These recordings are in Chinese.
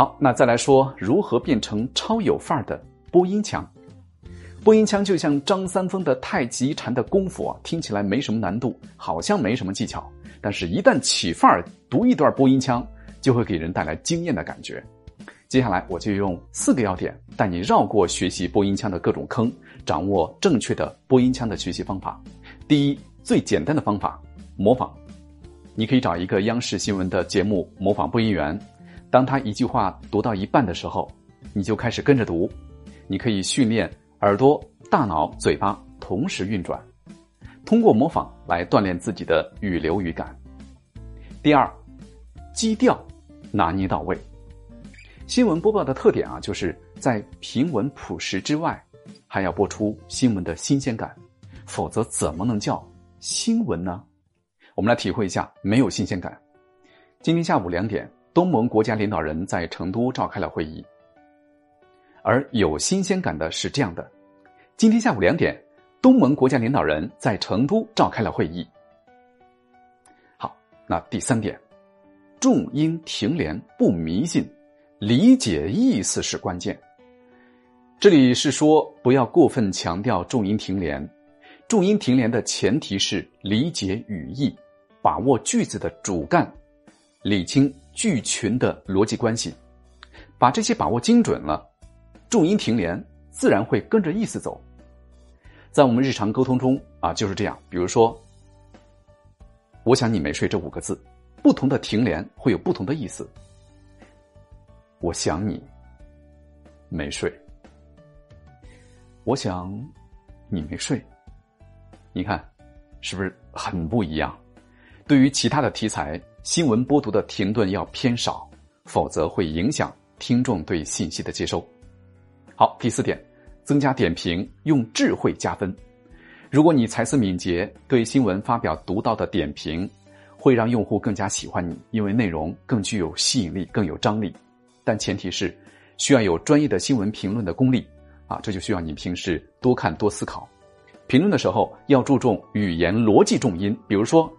好，那再来说如何变成超有范儿的播音腔。播音腔就像张三丰的太极禅的功夫啊，听起来没什么难度，好像没什么技巧，但是，一旦起范儿读一段播音腔，就会给人带来惊艳的感觉。接下来，我就用四个要点带你绕过学习播音腔的各种坑，掌握正确的播音腔的学习方法。第一，最简单的方法，模仿。你可以找一个央视新闻的节目模仿播音员。当他一句话读到一半的时候，你就开始跟着读。你可以训练耳朵、大脑、嘴巴同时运转，通过模仿来锻炼自己的语流语感。第二，基调拿捏到位。新闻播报的特点啊，就是在平稳朴实之外，还要播出新闻的新鲜感，否则怎么能叫新闻呢？我们来体会一下没有新鲜感。今天下午两点。东盟国家领导人在成都召开了会议，而有新鲜感的是这样的：今天下午两点，东盟国家领导人在成都召开了会议。好，那第三点，重音停连不迷信，理解意思是关键。这里是说不要过分强调重音停连，重音停连的前提是理解语义，把握句子的主干，理清。句群的逻辑关系，把这些把握精准了，重音停连自然会跟着意思走。在我们日常沟通中啊，就是这样。比如说，“我想你没睡”这五个字，不同的停连会有不同的意思。我想你没睡，我想你没睡，你看是不是很不一样？对于其他的题材。新闻播读的停顿要偏少，否则会影响听众对信息的接收。好，第四点，增加点评，用智慧加分。如果你才思敏捷，对新闻发表独到的点评，会让用户更加喜欢你，因为内容更具有吸引力，更有张力。但前提是需要有专业的新闻评论的功力啊，这就需要你平时多看多思考。评论的时候要注重语言逻辑重音，比如说。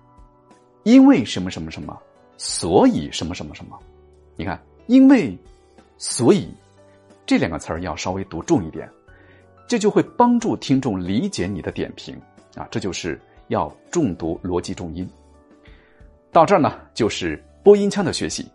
因为什么什么什么，所以什么什么什么，你看，因为，所以，这两个词儿要稍微读重一点，这就会帮助听众理解你的点评啊，这就是要重读逻辑重音。到这儿呢，就是播音腔的学习。